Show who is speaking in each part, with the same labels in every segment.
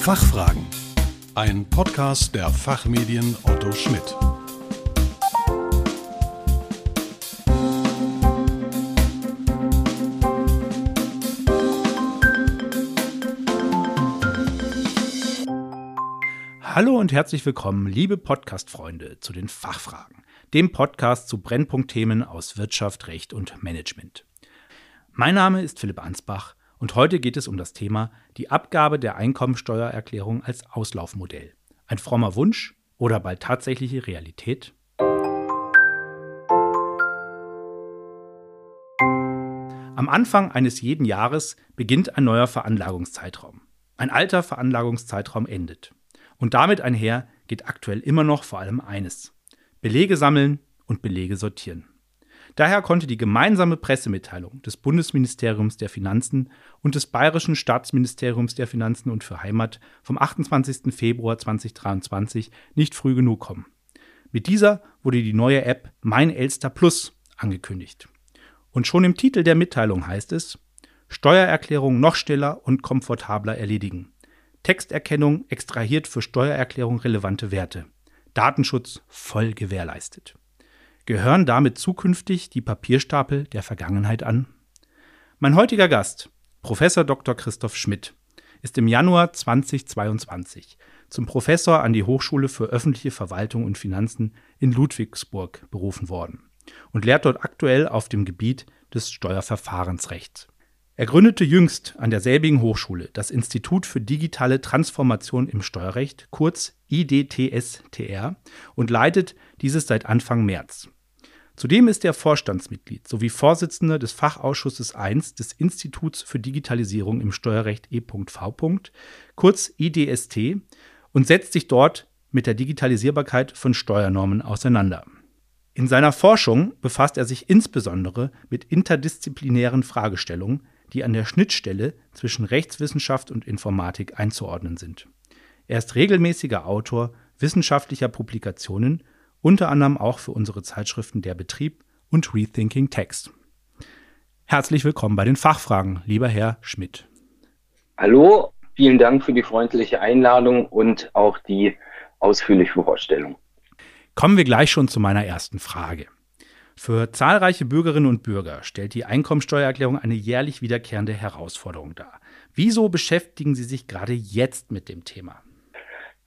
Speaker 1: Fachfragen. Ein Podcast der Fachmedien Otto Schmidt.
Speaker 2: Hallo und herzlich willkommen, liebe Podcast-Freunde, zu den Fachfragen, dem Podcast zu Brennpunktthemen aus Wirtschaft, Recht und Management. Mein Name ist Philipp Ansbach und heute geht es um das Thema die Abgabe der Einkommensteuererklärung als Auslaufmodell. Ein frommer Wunsch oder bald tatsächliche Realität? Am Anfang eines jeden Jahres beginnt ein neuer Veranlagungszeitraum. Ein alter Veranlagungszeitraum endet. Und damit einher geht aktuell immer noch vor allem eines. Belege sammeln und Belege sortieren. Daher konnte die gemeinsame Pressemitteilung des Bundesministeriums der Finanzen und des Bayerischen Staatsministeriums der Finanzen und für Heimat vom 28. Februar 2023 nicht früh genug kommen. Mit dieser wurde die neue App Mein Elster Plus angekündigt. Und schon im Titel der Mitteilung heißt es Steuererklärung noch schneller und komfortabler erledigen. Texterkennung extrahiert für Steuererklärung relevante Werte. Datenschutz voll gewährleistet. Gehören damit zukünftig die Papierstapel der Vergangenheit an? Mein heutiger Gast, Professor Dr. Christoph Schmidt, ist im Januar 2022 zum Professor an die Hochschule für öffentliche Verwaltung und Finanzen in Ludwigsburg berufen worden und lehrt dort aktuell auf dem Gebiet des Steuerverfahrensrechts. Er gründete jüngst an derselbigen Hochschule das Institut für digitale Transformation im Steuerrecht, kurz IDTSTR, und leitet dieses seit Anfang März. Zudem ist er Vorstandsmitglied sowie Vorsitzender des Fachausschusses I des Instituts für Digitalisierung im Steuerrecht E.V. kurz IDST und setzt sich dort mit der Digitalisierbarkeit von Steuernormen auseinander. In seiner Forschung befasst er sich insbesondere mit interdisziplinären Fragestellungen, die an der Schnittstelle zwischen Rechtswissenschaft und Informatik einzuordnen sind. Er ist regelmäßiger Autor wissenschaftlicher Publikationen unter anderem auch für unsere Zeitschriften Der Betrieb und Rethinking Text. Herzlich willkommen bei den Fachfragen, lieber Herr Schmidt.
Speaker 3: Hallo, vielen Dank für die freundliche Einladung und auch die ausführliche Vorstellung.
Speaker 2: Kommen wir gleich schon zu meiner ersten Frage. Für zahlreiche Bürgerinnen und Bürger stellt die Einkommensteuererklärung eine jährlich wiederkehrende Herausforderung dar. Wieso beschäftigen Sie sich gerade jetzt mit dem Thema?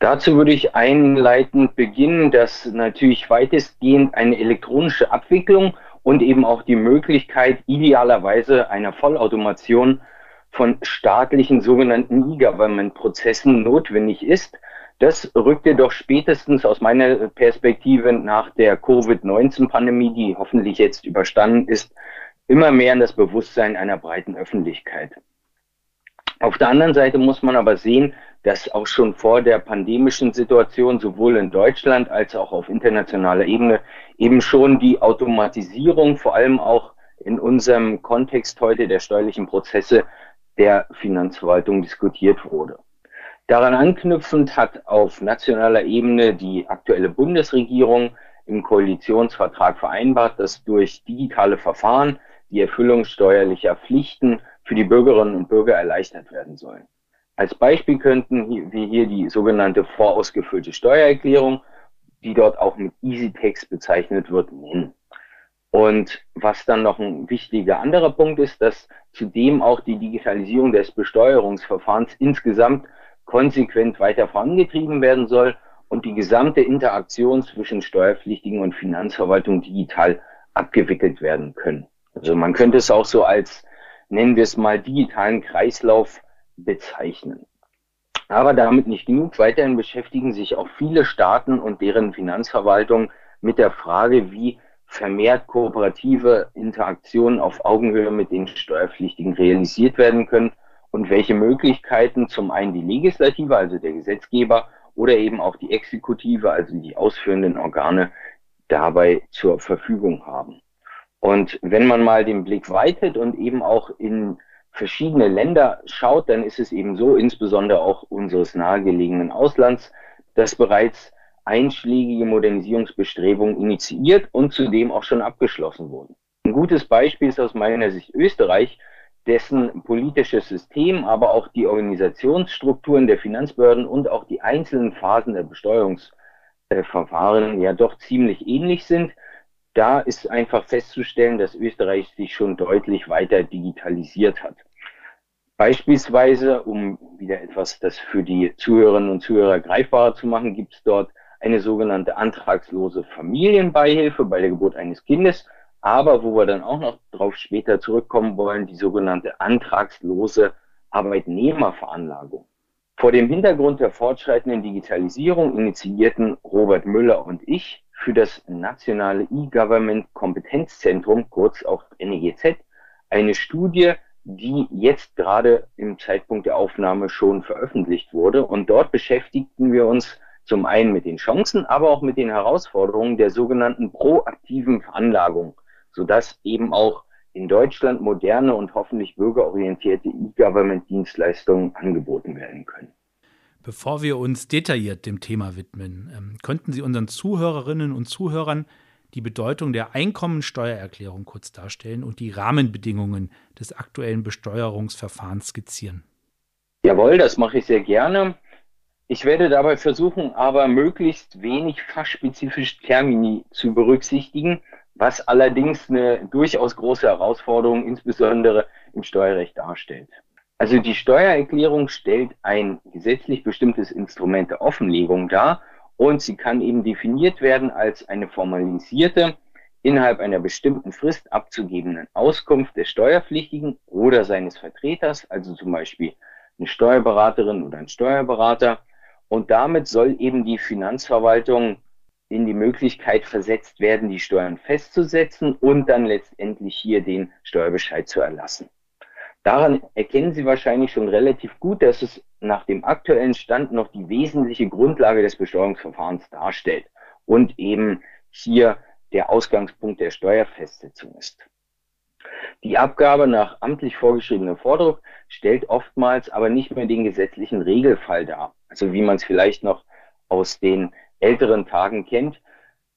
Speaker 3: Dazu würde ich einleitend beginnen, dass natürlich weitestgehend eine elektronische Abwicklung und eben auch die Möglichkeit idealerweise einer Vollautomation von staatlichen sogenannten E-Government-Prozessen notwendig ist. Das rückte doch spätestens aus meiner Perspektive nach der Covid-19-Pandemie, die hoffentlich jetzt überstanden ist, immer mehr in das Bewusstsein einer breiten Öffentlichkeit. Auf der anderen Seite muss man aber sehen, dass auch schon vor der pandemischen Situation sowohl in Deutschland als auch auf internationaler Ebene eben schon die Automatisierung, vor allem auch in unserem Kontext heute der steuerlichen Prozesse der Finanzverwaltung diskutiert wurde. Daran anknüpfend hat auf nationaler Ebene die aktuelle Bundesregierung im Koalitionsvertrag vereinbart, dass durch digitale Verfahren die Erfüllung steuerlicher Pflichten für die Bürgerinnen und Bürger erleichtert werden sollen. Als Beispiel könnten wir hier die sogenannte vorausgefüllte Steuererklärung, die dort auch mit EasyText bezeichnet wird, nennen. Und was dann noch ein wichtiger anderer Punkt ist, dass zudem auch die Digitalisierung des Besteuerungsverfahrens insgesamt konsequent weiter vorangetrieben werden soll und die gesamte Interaktion zwischen Steuerpflichtigen und Finanzverwaltung digital abgewickelt werden können. Also man könnte es auch so als, nennen wir es mal, digitalen Kreislauf bezeichnen. Aber damit nicht genug. Weiterhin beschäftigen sich auch viele Staaten und deren Finanzverwaltung mit der Frage, wie vermehrt kooperative Interaktionen auf Augenhöhe mit den Steuerpflichtigen realisiert werden können und welche Möglichkeiten zum einen die Legislative, also der Gesetzgeber, oder eben auch die Exekutive, also die ausführenden Organe, dabei zur Verfügung haben. Und wenn man mal den Blick weitet und eben auch in verschiedene Länder schaut, dann ist es eben so, insbesondere auch unseres nahegelegenen Auslands, dass bereits einschlägige Modernisierungsbestrebungen initiiert und zudem auch schon abgeschlossen wurden. Ein gutes Beispiel ist aus meiner Sicht Österreich, dessen politisches System, aber auch die Organisationsstrukturen der Finanzbehörden und auch die einzelnen Phasen der Besteuerungsverfahren ja doch ziemlich ähnlich sind. Da ist einfach festzustellen, dass Österreich sich schon deutlich weiter digitalisiert hat. Beispielsweise, um wieder etwas das für die Zuhörerinnen und Zuhörer greifbarer zu machen, gibt es dort eine sogenannte antragslose Familienbeihilfe bei der Geburt eines Kindes, aber wo wir dann auch noch darauf später zurückkommen wollen, die sogenannte antragslose Arbeitnehmerveranlagung. Vor dem Hintergrund der fortschreitenden Digitalisierung initiierten Robert Müller und ich für das nationale E-Government Kompetenzzentrum, kurz auch NEGZ, eine Studie, die jetzt gerade im Zeitpunkt der Aufnahme schon veröffentlicht wurde. Und dort beschäftigten wir uns zum einen mit den Chancen, aber auch mit den Herausforderungen der sogenannten proaktiven Veranlagung, sodass eben auch in Deutschland moderne und hoffentlich bürgerorientierte E-Government-Dienstleistungen angeboten werden können.
Speaker 2: Bevor wir uns detailliert dem Thema widmen, ähm, könnten Sie unseren Zuhörerinnen und Zuhörern die Bedeutung der Einkommensteuererklärung kurz darstellen und die Rahmenbedingungen des aktuellen Besteuerungsverfahrens skizzieren.
Speaker 3: Jawohl, das mache ich sehr gerne. Ich werde dabei versuchen, aber möglichst wenig fachspezifische Termini zu berücksichtigen, was allerdings eine durchaus große Herausforderung insbesondere im Steuerrecht darstellt. Also die Steuererklärung stellt ein gesetzlich bestimmtes Instrument der Offenlegung dar und sie kann eben definiert werden als eine formalisierte, innerhalb einer bestimmten Frist abzugebenden Auskunft des Steuerpflichtigen oder seines Vertreters, also zum Beispiel eine Steuerberaterin oder ein Steuerberater, und damit soll eben die Finanzverwaltung in die Möglichkeit versetzt werden, die Steuern festzusetzen und dann letztendlich hier den Steuerbescheid zu erlassen. Daran erkennen Sie wahrscheinlich schon relativ gut, dass es nach dem aktuellen Stand noch die wesentliche Grundlage des Besteuerungsverfahrens darstellt und eben hier der Ausgangspunkt der Steuerfestsetzung ist. Die Abgabe nach amtlich vorgeschriebenem Vordruck stellt oftmals aber nicht mehr den gesetzlichen Regelfall dar. Also wie man es vielleicht noch aus den älteren Tagen kennt.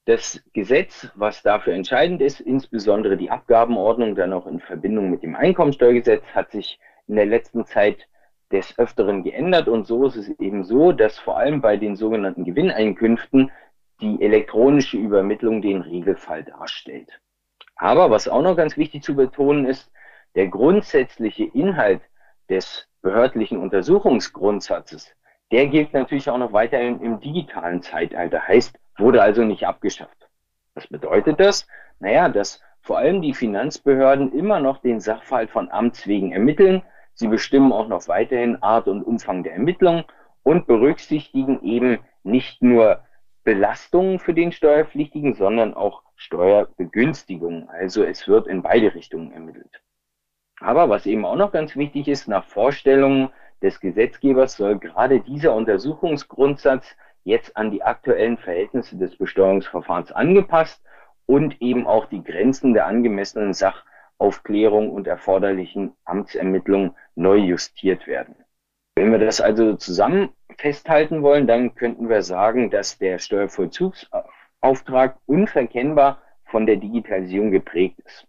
Speaker 3: Das Gesetz, was dafür entscheidend ist, insbesondere die Abgabenordnung, dann auch in Verbindung mit dem Einkommensteuergesetz, hat sich in der letzten Zeit des Öfteren geändert. Und so ist es eben so, dass vor allem bei den sogenannten Gewinneinkünften die elektronische Übermittlung den Regelfall darstellt. Aber was auch noch ganz wichtig zu betonen ist, der grundsätzliche Inhalt des behördlichen Untersuchungsgrundsatzes der gilt natürlich auch noch weiterhin im digitalen Zeitalter, heißt, wurde also nicht abgeschafft. Was bedeutet das? Naja, dass vor allem die Finanzbehörden immer noch den Sachverhalt von Amts wegen ermitteln. Sie bestimmen auch noch weiterhin Art und Umfang der Ermittlung und berücksichtigen eben nicht nur Belastungen für den Steuerpflichtigen, sondern auch Steuerbegünstigungen. Also es wird in beide Richtungen ermittelt. Aber was eben auch noch ganz wichtig ist, nach Vorstellungen des Gesetzgebers soll gerade dieser Untersuchungsgrundsatz jetzt an die aktuellen Verhältnisse des Besteuerungsverfahrens angepasst und eben auch die Grenzen der angemessenen Sachaufklärung und erforderlichen Amtsermittlungen neu justiert werden. Wenn wir das also zusammen festhalten wollen, dann könnten wir sagen, dass der Steuervollzugsauftrag unverkennbar von der Digitalisierung geprägt ist.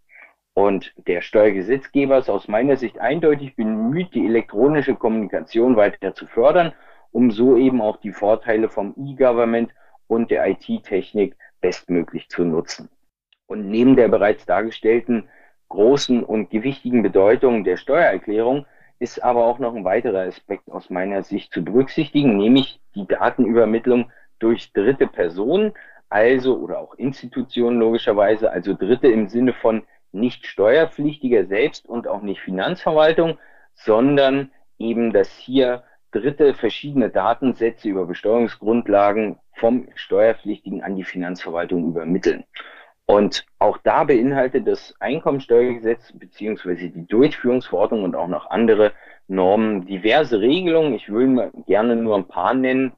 Speaker 3: Und der Steuergesetzgeber ist aus meiner Sicht eindeutig bemüht, die elektronische Kommunikation weiter zu fördern, um so eben auch die Vorteile vom E-Government und der IT-Technik bestmöglich zu nutzen. Und neben der bereits dargestellten großen und gewichtigen Bedeutung der Steuererklärung ist aber auch noch ein weiterer Aspekt aus meiner Sicht zu berücksichtigen, nämlich die Datenübermittlung durch dritte Personen, also oder auch Institutionen logischerweise, also Dritte im Sinne von nicht Steuerpflichtiger selbst und auch nicht Finanzverwaltung, sondern eben, dass hier dritte verschiedene Datensätze über Besteuerungsgrundlagen vom Steuerpflichtigen an die Finanzverwaltung übermitteln. Und auch da beinhaltet das Einkommensteuergesetz beziehungsweise die Durchführungsverordnung und auch noch andere Normen diverse Regelungen. Ich will gerne nur ein paar nennen.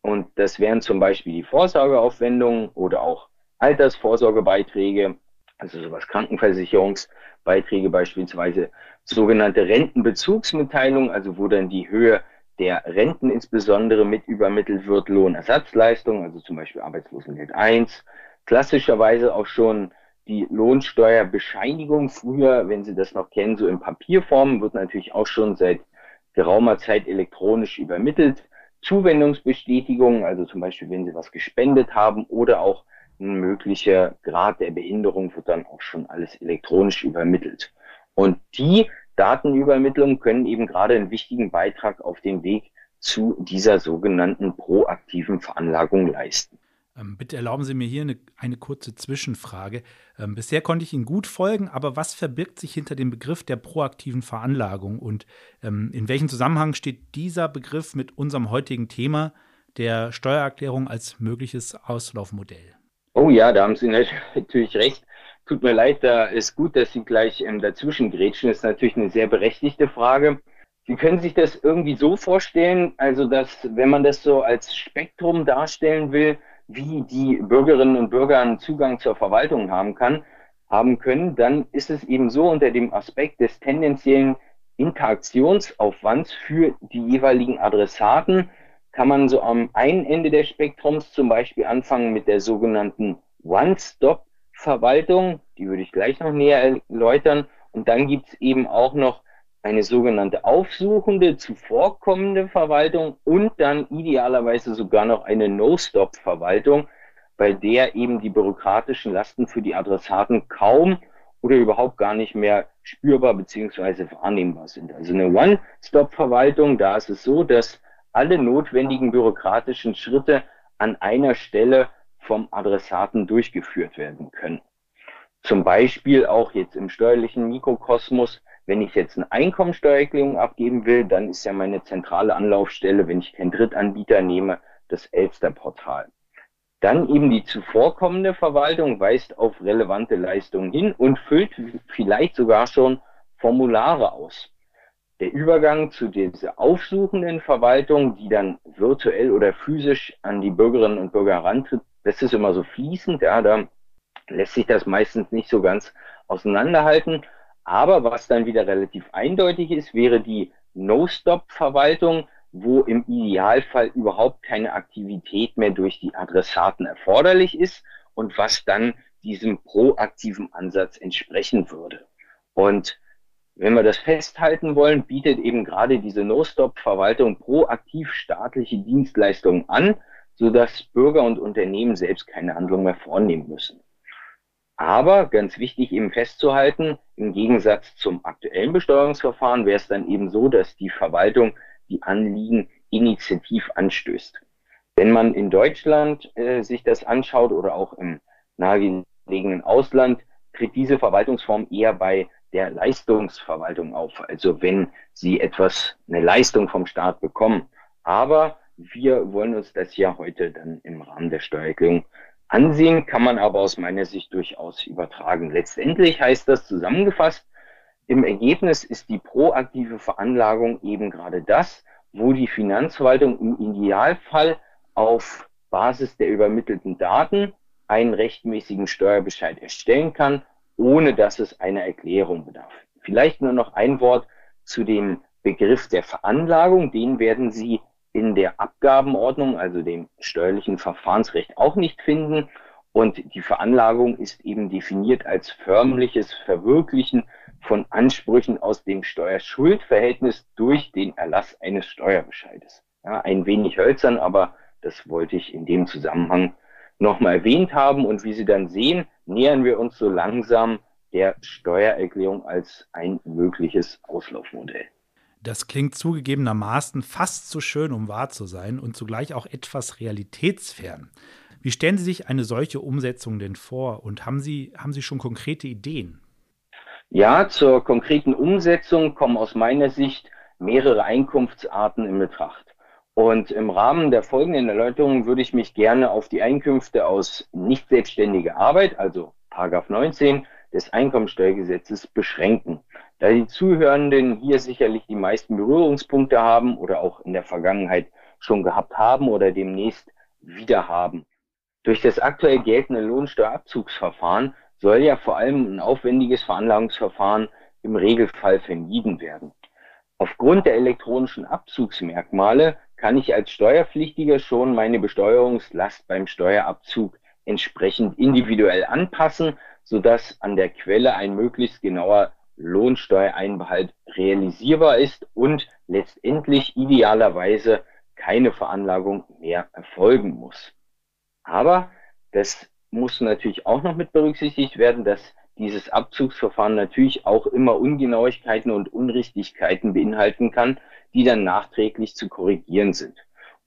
Speaker 3: Und das wären zum Beispiel die Vorsorgeaufwendungen oder auch Altersvorsorgebeiträge, also sowas Krankenversicherungsbeiträge beispielsweise, sogenannte Rentenbezugsmitteilung, also wo dann die Höhe der Renten insbesondere mit übermittelt wird, Lohnersatzleistung, also zum Beispiel Arbeitslosengeld 1, klassischerweise auch schon die Lohnsteuerbescheinigung. Früher, wenn Sie das noch kennen, so in Papierform, wird natürlich auch schon seit geraumer Zeit elektronisch übermittelt. Zuwendungsbestätigung, also zum Beispiel, wenn Sie was gespendet haben oder auch möglicher Grad der Behinderung wird dann auch schon alles elektronisch übermittelt. Und die Datenübermittlung können eben gerade einen wichtigen Beitrag auf dem Weg zu dieser sogenannten proaktiven Veranlagung leisten.
Speaker 2: Ähm, bitte erlauben Sie mir hier eine, eine kurze Zwischenfrage. Ähm, bisher konnte ich Ihnen gut folgen, aber was verbirgt sich hinter dem Begriff der proaktiven Veranlagung und ähm, in welchem Zusammenhang steht dieser Begriff mit unserem heutigen Thema der Steuererklärung als mögliches Auslaufmodell?
Speaker 3: Oh ja, da haben Sie natürlich recht. Tut mir leid, da ist gut, dass Sie gleich ähm, dazwischen grätschen. Das ist natürlich eine sehr berechtigte Frage. Sie können sich das irgendwie so vorstellen, also dass, wenn man das so als Spektrum darstellen will, wie die Bürgerinnen und Bürger einen Zugang zur Verwaltung haben kann, haben können, dann ist es eben so unter dem Aspekt des tendenziellen Interaktionsaufwands für die jeweiligen Adressaten, kann man so am einen Ende des Spektrums zum Beispiel anfangen mit der sogenannten One-Stop-Verwaltung. Die würde ich gleich noch näher erläutern. Und dann gibt es eben auch noch eine sogenannte aufsuchende, zuvorkommende Verwaltung und dann idealerweise sogar noch eine No-Stop-Verwaltung, bei der eben die bürokratischen Lasten für die Adressaten kaum oder überhaupt gar nicht mehr spürbar beziehungsweise wahrnehmbar sind. Also eine One-Stop-Verwaltung, da ist es so, dass alle notwendigen bürokratischen Schritte an einer Stelle vom Adressaten durchgeführt werden können. Zum Beispiel auch jetzt im steuerlichen Mikrokosmos wenn ich jetzt eine Einkommensteuererklärung abgeben will, dann ist ja meine zentrale Anlaufstelle, wenn ich keinen Drittanbieter nehme, das Elster-Portal. Dann eben die zuvorkommende Verwaltung weist auf relevante Leistungen hin und füllt vielleicht sogar schon Formulare aus. Der Übergang zu dieser aufsuchenden Verwaltung, die dann virtuell oder physisch an die Bürgerinnen und Bürger herantritt, das ist immer so fließend, ja, da lässt sich das meistens nicht so ganz auseinanderhalten. Aber was dann wieder relativ eindeutig ist, wäre die No-Stop-Verwaltung, wo im Idealfall überhaupt keine Aktivität mehr durch die Adressaten erforderlich ist und was dann diesem proaktiven Ansatz entsprechen würde. Und wenn wir das festhalten wollen, bietet eben gerade diese No-Stop-Verwaltung proaktiv staatliche Dienstleistungen an, sodass Bürger und Unternehmen selbst keine Handlung mehr vornehmen müssen. Aber ganz wichtig eben festzuhalten, im Gegensatz zum aktuellen Besteuerungsverfahren wäre es dann eben so, dass die Verwaltung die Anliegen initiativ anstößt. Wenn man in Deutschland äh, sich das anschaut oder auch im nahegelegenen Ausland, tritt diese Verwaltungsform eher bei der Leistungsverwaltung auf. Also wenn Sie etwas, eine Leistung vom Staat bekommen. Aber wir wollen uns das ja heute dann im Rahmen der Steuererklärung Ansehen kann man aber aus meiner Sicht durchaus übertragen. Letztendlich heißt das zusammengefasst, im Ergebnis ist die proaktive Veranlagung eben gerade das, wo die Finanzverwaltung im Idealfall auf Basis der übermittelten Daten einen rechtmäßigen Steuerbescheid erstellen kann, ohne dass es einer Erklärung bedarf. Vielleicht nur noch ein Wort zu dem Begriff der Veranlagung. Den werden Sie in der Abgabenordnung, also dem steuerlichen Verfahrensrecht, auch nicht finden. Und die Veranlagung ist eben definiert als förmliches Verwirklichen von Ansprüchen aus dem Steuerschuldverhältnis durch den Erlass eines Steuerbescheides. Ja, ein wenig hölzern, aber das wollte ich in dem Zusammenhang nochmal erwähnt haben. Und wie Sie dann sehen, nähern wir uns so langsam der Steuererklärung als ein mögliches Auslaufmodell.
Speaker 2: Das klingt zugegebenermaßen fast zu schön, um wahr zu sein und zugleich auch etwas realitätsfern. Wie stellen Sie sich eine solche Umsetzung denn vor und haben Sie, haben Sie schon konkrete Ideen?
Speaker 3: Ja, zur konkreten Umsetzung kommen aus meiner Sicht mehrere Einkunftsarten in Betracht. Und im Rahmen der folgenden Erläuterung würde ich mich gerne auf die Einkünfte aus nicht selbstständiger Arbeit, also Paragraph 19 des Einkommensteuergesetzes beschränken. Da die Zuhörenden hier sicherlich die meisten Berührungspunkte haben oder auch in der Vergangenheit schon gehabt haben oder demnächst wieder haben. Durch das aktuell geltende Lohnsteuerabzugsverfahren soll ja vor allem ein aufwendiges Veranlagungsverfahren im Regelfall vermieden werden. Aufgrund der elektronischen Abzugsmerkmale kann ich als Steuerpflichtiger schon meine Besteuerungslast beim Steuerabzug entsprechend individuell anpassen, sodass an der Quelle ein möglichst genauer Lohnsteuereinbehalt realisierbar ist und letztendlich idealerweise keine Veranlagung mehr erfolgen muss. Aber das muss natürlich auch noch mit berücksichtigt werden, dass dieses Abzugsverfahren natürlich auch immer Ungenauigkeiten und Unrichtigkeiten beinhalten kann, die dann nachträglich zu korrigieren sind.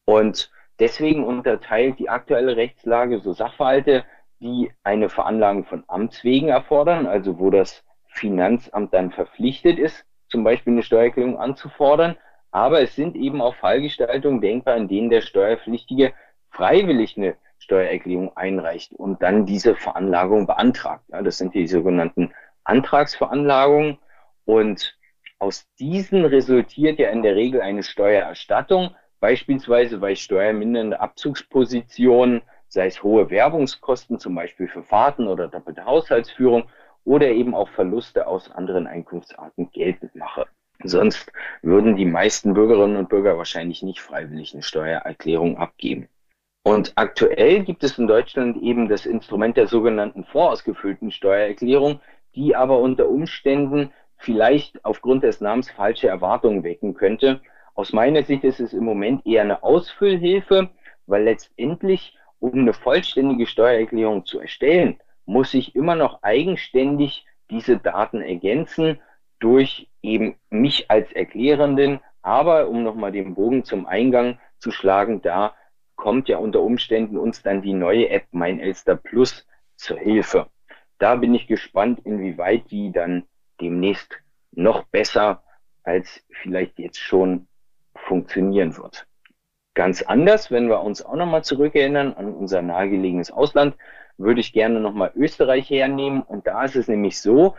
Speaker 3: Und deswegen unterteilt die aktuelle Rechtslage so Sachverhalte, die eine Veranlagung von Amts wegen erfordern, also wo das Finanzamt dann verpflichtet ist, zum Beispiel eine Steuererklärung anzufordern. Aber es sind eben auch Fallgestaltungen denkbar, in denen der Steuerpflichtige freiwillig eine Steuererklärung einreicht und dann diese Veranlagung beantragt. Ja, das sind die sogenannten Antragsveranlagungen. Und aus diesen resultiert ja in der Regel eine Steuererstattung, beispielsweise bei steuermindernde Abzugspositionen, sei es hohe Werbungskosten, zum Beispiel für Fahrten oder doppelte Haushaltsführung oder eben auch Verluste aus anderen Einkunftsarten geltend mache. Sonst würden die meisten Bürgerinnen und Bürger wahrscheinlich nicht freiwillig eine Steuererklärung abgeben. Und aktuell gibt es in Deutschland eben das Instrument der sogenannten vorausgefüllten Steuererklärung, die aber unter Umständen vielleicht aufgrund des Namens falsche Erwartungen wecken könnte. Aus meiner Sicht ist es im Moment eher eine Ausfüllhilfe, weil letztendlich, um eine vollständige Steuererklärung zu erstellen, muss ich immer noch eigenständig diese Daten ergänzen durch eben mich als Erklärenden. Aber um nochmal den Bogen zum Eingang zu schlagen, da kommt ja unter Umständen uns dann die neue App Mein Elster Plus zur Hilfe. Da bin ich gespannt, inwieweit die dann demnächst noch besser als vielleicht jetzt schon funktionieren wird. Ganz anders, wenn wir uns auch nochmal zurückerinnern an unser nahegelegenes Ausland, würde ich gerne nochmal Österreich hernehmen. Und da ist es nämlich so,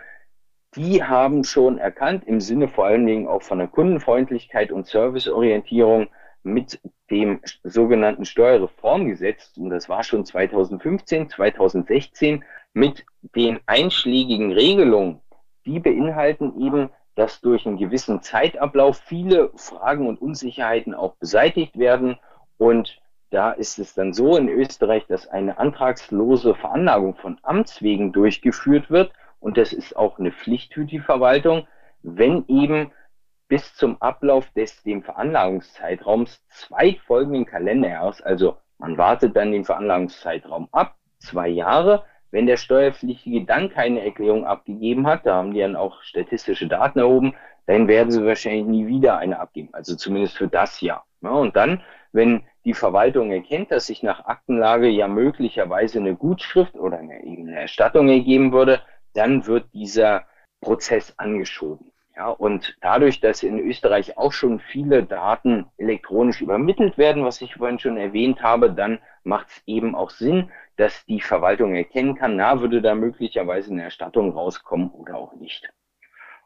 Speaker 3: die haben schon erkannt, im Sinne vor allen Dingen auch von der Kundenfreundlichkeit und Serviceorientierung mit dem sogenannten Steuerreformgesetz, und das war schon 2015, 2016, mit den einschlägigen Regelungen, die beinhalten eben, dass durch einen gewissen Zeitablauf viele Fragen und Unsicherheiten auch beseitigt werden und da ist es dann so in Österreich, dass eine antragslose Veranlagung von Amts wegen durchgeführt wird. Und das ist auch eine Pflicht für die Verwaltung, wenn eben bis zum Ablauf des dem Veranlagungszeitraums zwei folgenden Kalenderjahres, also man wartet dann den Veranlagungszeitraum ab, zwei Jahre. Wenn der Steuerpflichtige dann keine Erklärung abgegeben hat, da haben die dann auch statistische Daten erhoben, dann werden sie wahrscheinlich nie wieder eine abgeben, also zumindest für das Jahr. Ja, und dann, wenn die Verwaltung erkennt, dass sich nach Aktenlage ja möglicherweise eine Gutschrift oder eine, eine Erstattung ergeben würde, dann wird dieser Prozess angeschoben. Ja, und dadurch, dass in Österreich auch schon viele Daten elektronisch übermittelt werden, was ich vorhin schon erwähnt habe, dann macht es eben auch Sinn, dass die Verwaltung erkennen kann, na, würde da möglicherweise eine Erstattung rauskommen oder auch nicht.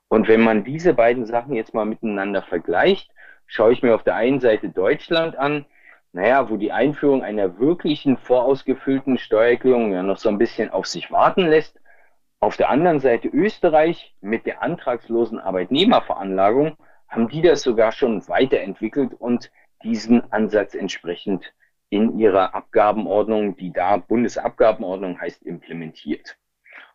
Speaker 3: Und wenn man diese beiden Sachen jetzt mal miteinander vergleicht, schaue ich mir auf der einen Seite Deutschland an, naja, wo die Einführung einer wirklichen vorausgefüllten Steuererklärung ja noch so ein bisschen auf sich warten lässt. Auf der anderen Seite Österreich mit der antragslosen Arbeitnehmerveranlagung haben die das sogar schon weiterentwickelt und diesen Ansatz entsprechend in ihrer Abgabenordnung, die da Bundesabgabenordnung heißt, implementiert.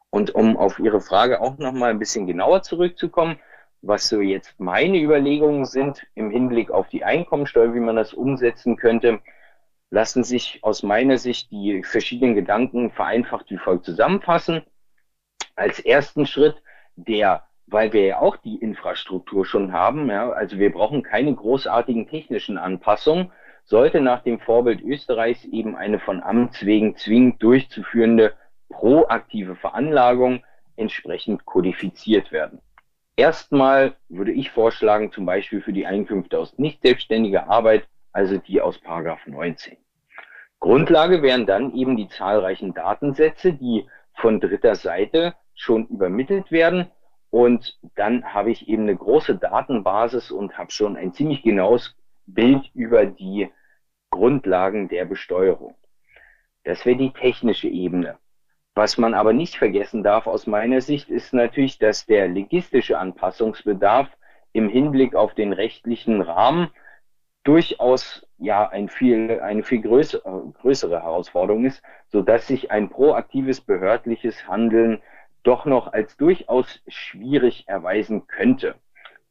Speaker 3: Und um auf Ihre Frage auch nochmal ein bisschen genauer zurückzukommen, was so jetzt meine Überlegungen sind im Hinblick auf die Einkommensteuer, wie man das umsetzen könnte, lassen sich aus meiner Sicht die verschiedenen Gedanken vereinfacht wie folgt zusammenfassen. Als ersten Schritt, der, weil wir ja auch die Infrastruktur schon haben, ja, also wir brauchen keine großartigen technischen Anpassungen, sollte nach dem Vorbild Österreichs eben eine von Amts wegen zwingend durchzuführende proaktive Veranlagung entsprechend kodifiziert werden. Erstmal würde ich vorschlagen, zum Beispiel für die Einkünfte aus nicht selbstständiger Arbeit, also die aus Paragraph 19. Grundlage wären dann eben die zahlreichen Datensätze, die von dritter Seite schon übermittelt werden. Und dann habe ich eben eine große Datenbasis und habe schon ein ziemlich genaues Bild über die Grundlagen der Besteuerung. Das wäre die technische Ebene. Was man aber nicht vergessen darf aus meiner Sicht ist natürlich, dass der legistische Anpassungsbedarf im Hinblick auf den rechtlichen Rahmen durchaus ja ein viel, eine viel größere, größere Herausforderung ist, so dass sich ein proaktives behördliches Handeln doch noch als durchaus schwierig erweisen könnte.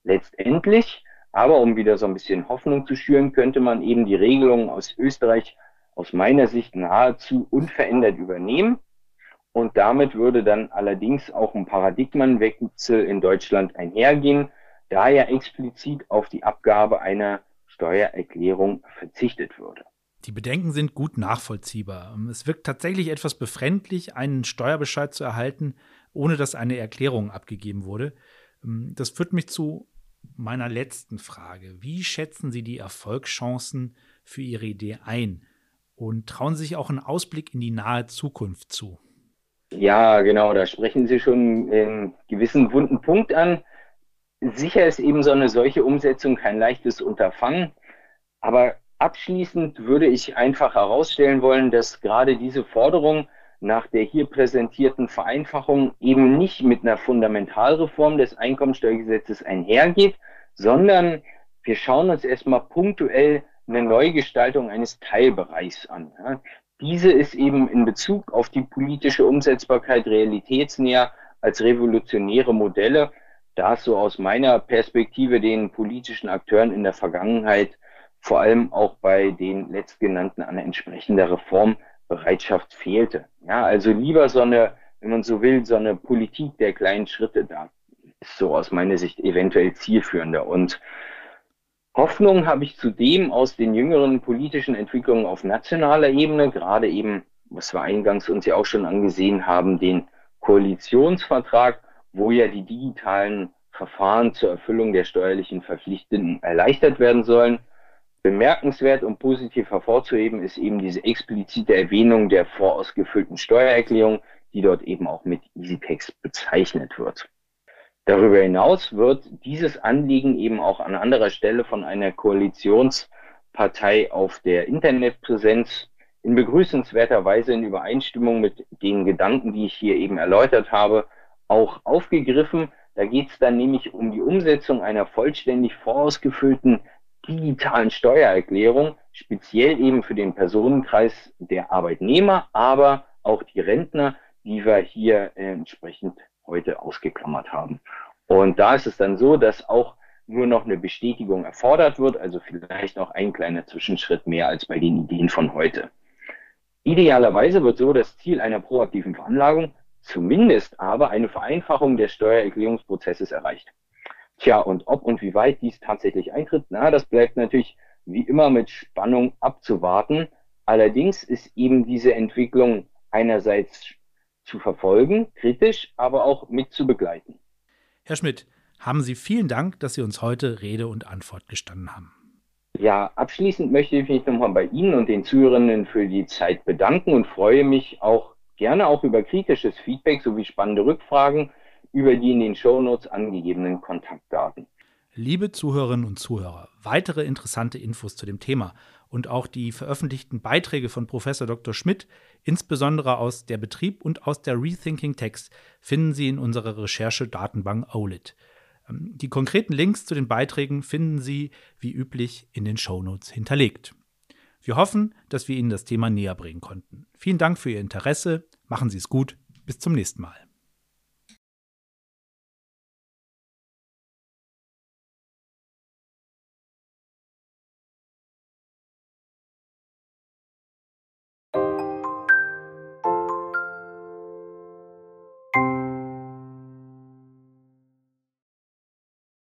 Speaker 3: Letztendlich, aber um wieder so ein bisschen Hoffnung zu schüren, könnte man eben die Regelungen aus Österreich aus meiner Sicht nahezu unverändert übernehmen. Und damit würde dann allerdings auch ein Paradigmenwechsel in Deutschland einhergehen, da ja explizit auf die Abgabe einer Steuererklärung verzichtet würde.
Speaker 2: Die Bedenken sind gut nachvollziehbar. Es wirkt tatsächlich etwas befremdlich, einen Steuerbescheid zu erhalten, ohne dass eine Erklärung abgegeben wurde. Das führt mich zu meiner letzten Frage. Wie schätzen Sie die Erfolgschancen für Ihre Idee ein? Und trauen Sie sich auch einen Ausblick in die nahe Zukunft zu?
Speaker 3: Ja, genau, da sprechen Sie schon einen gewissen wunden Punkt an. Sicher ist eben so eine solche Umsetzung kein leichtes Unterfangen, aber abschließend würde ich einfach herausstellen wollen, dass gerade diese Forderung nach der hier präsentierten Vereinfachung eben nicht mit einer Fundamentalreform des Einkommensteuergesetzes einhergeht, sondern wir schauen uns erstmal punktuell eine Neugestaltung eines Teilbereichs an. Diese ist eben in Bezug auf die politische Umsetzbarkeit realitätsnäher als revolutionäre Modelle da es so aus meiner Perspektive den politischen Akteuren in der Vergangenheit vor allem auch bei den letztgenannten an entsprechender Reformbereitschaft fehlte. Ja, also lieber so eine, wenn man so will, so eine Politik der kleinen Schritte da ist so aus meiner Sicht eventuell zielführender. Und Hoffnung habe ich zudem aus den jüngeren politischen Entwicklungen auf nationaler Ebene, gerade eben, was wir eingangs uns ja auch schon angesehen haben, den Koalitionsvertrag wo ja die digitalen Verfahren zur Erfüllung der steuerlichen Verpflichtungen erleichtert werden sollen. Bemerkenswert und positiv hervorzuheben ist eben diese explizite Erwähnung der vorausgefüllten Steuererklärung, die dort eben auch mit EasyTax bezeichnet wird. Darüber hinaus wird dieses Anliegen eben auch an anderer Stelle von einer Koalitionspartei auf der Internetpräsenz in begrüßenswerter Weise in Übereinstimmung mit den Gedanken, die ich hier eben erläutert habe, auch aufgegriffen. Da geht es dann nämlich um die Umsetzung einer vollständig vorausgefüllten digitalen Steuererklärung, speziell eben für den Personenkreis der Arbeitnehmer, aber auch die Rentner, die wir hier entsprechend heute ausgeklammert haben. Und da ist es dann so, dass auch nur noch eine Bestätigung erfordert wird, also vielleicht noch ein kleiner Zwischenschritt mehr als bei den Ideen von heute. Idealerweise wird so das Ziel einer proaktiven Veranlagung zumindest aber eine Vereinfachung des Steuererklärungsprozesses erreicht. Tja, und ob und wie weit dies tatsächlich eintritt, na, das bleibt natürlich wie immer mit Spannung abzuwarten. Allerdings ist eben diese Entwicklung einerseits zu verfolgen, kritisch, aber auch mit zu begleiten.
Speaker 2: Herr Schmidt, haben Sie vielen Dank, dass Sie uns heute Rede und Antwort gestanden haben.
Speaker 3: Ja, abschließend möchte ich mich nochmal bei Ihnen und den Zuhörenden für die Zeit bedanken und freue mich auch Gerne auch über kritisches Feedback sowie spannende Rückfragen über die in den Shownotes angegebenen Kontaktdaten.
Speaker 2: Liebe Zuhörerinnen und Zuhörer, weitere interessante Infos zu dem Thema und auch die veröffentlichten Beiträge von Professor Dr. Schmidt, insbesondere aus der Betrieb und aus der Rethinking Text, finden Sie in unserer Recherche-Datenbank OLIT. Ähm, die konkreten Links zu den Beiträgen finden Sie wie üblich in den Shownotes hinterlegt. Wir hoffen, dass wir Ihnen das Thema näher bringen konnten. Vielen Dank für Ihr Interesse. Machen Sie es gut. Bis zum nächsten Mal.